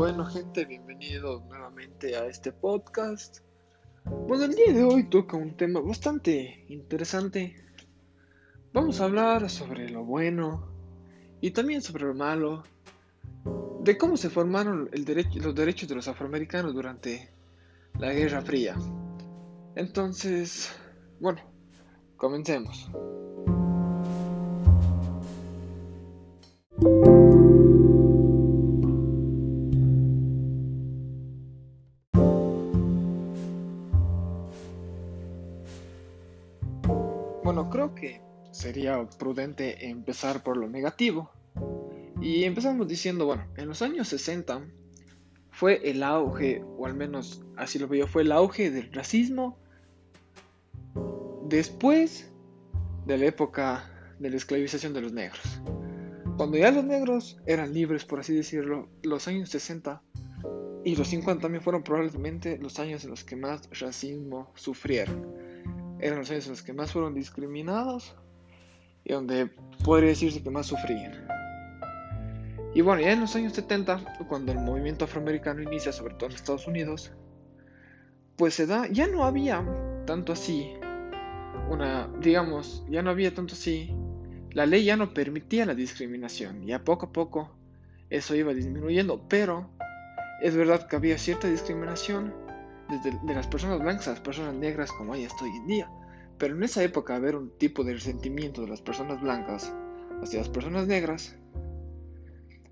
Bueno gente, bienvenidos nuevamente a este podcast. Bueno, el día de hoy toca un tema bastante interesante. Vamos a hablar sobre lo bueno y también sobre lo malo, de cómo se formaron los derechos de los afroamericanos durante la Guerra Fría. Entonces, bueno, comencemos. Bueno, creo que sería prudente empezar por lo negativo. Y empezamos diciendo, bueno, en los años 60 fue el auge, o al menos así lo veo, fue el auge del racismo después de la época de la esclavización de los negros. Cuando ya los negros eran libres, por así decirlo, los años 60 y los 50 también fueron probablemente los años en los que más racismo sufrieron eran los años en los que más fueron discriminados y donde podría decirse que más sufrían. Y bueno, ya en los años 70, cuando el movimiento afroamericano inicia, sobre todo en Estados Unidos, pues se da, ya no había tanto así, una, digamos, ya no había tanto así, la ley ya no permitía la discriminación, ya poco a poco eso iba disminuyendo, pero es verdad que había cierta discriminación desde de las personas blancas a las personas negras como hay hasta hoy en día. Pero en esa época haber un tipo de resentimiento de las personas blancas hacia las personas negras,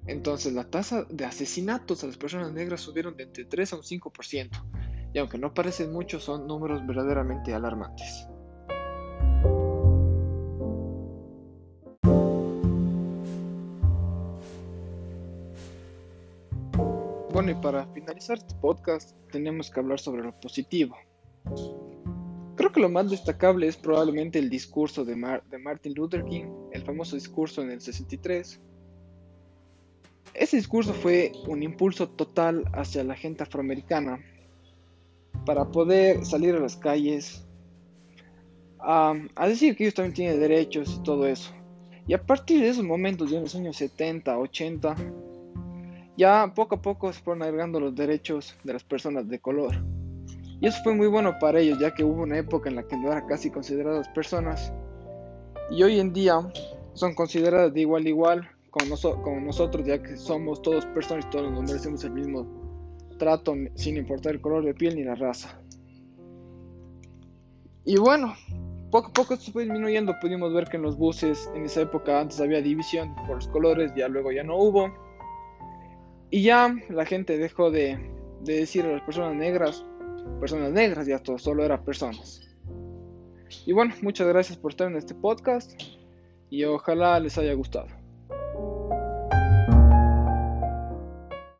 entonces la tasa de asesinatos a las personas negras subieron de entre 3 a un 5%, y aunque no parecen mucho, son números verdaderamente alarmantes. Bueno, y para finalizar este podcast tenemos que hablar sobre lo positivo. Creo que lo más destacable es probablemente el discurso de, de Martin Luther King, el famoso discurso en el 63. Ese discurso fue un impulso total hacia la gente afroamericana para poder salir a las calles a, a decir que ellos también tienen derechos y todo eso. Y a partir de esos momentos, ya en los años 70, 80, ya poco a poco se fueron agregando los derechos de las personas de color. Y eso fue muy bueno para ellos, ya que hubo una época en la que no eran casi consideradas personas. Y hoy en día son consideradas de igual a igual con, nosotros, ya que somos todos personas y todos nos merecemos el mismo trato, sin importar el color de piel ni la raza. Y bueno, poco a poco esto fue disminuyendo. Pudimos ver que en los buses en esa época antes había división por los colores, ya luego ya no hubo. Y ya la gente dejó de, de decir a las personas negras personas negras, ya todo, solo eran personas. Y bueno, muchas gracias por estar en este podcast y ojalá les haya gustado.